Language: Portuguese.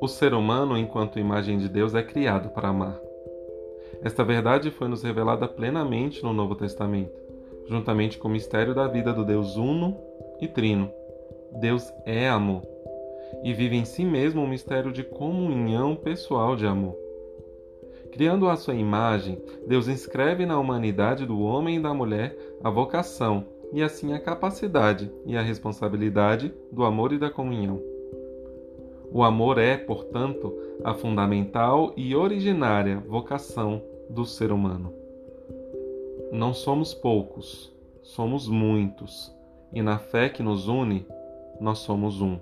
O ser humano, enquanto imagem de Deus, é criado para amar. Esta verdade foi nos revelada plenamente no Novo Testamento, juntamente com o mistério da vida do Deus Uno e Trino. Deus é amor e vive em si mesmo um mistério de comunhão pessoal de amor. Criando a sua imagem, Deus inscreve na humanidade do homem e da mulher a vocação e assim a capacidade e a responsabilidade do amor e da comunhão. O amor é, portanto, a fundamental e originária vocação do ser humano. Não somos poucos, somos muitos, e na fé que nos une, nós somos um.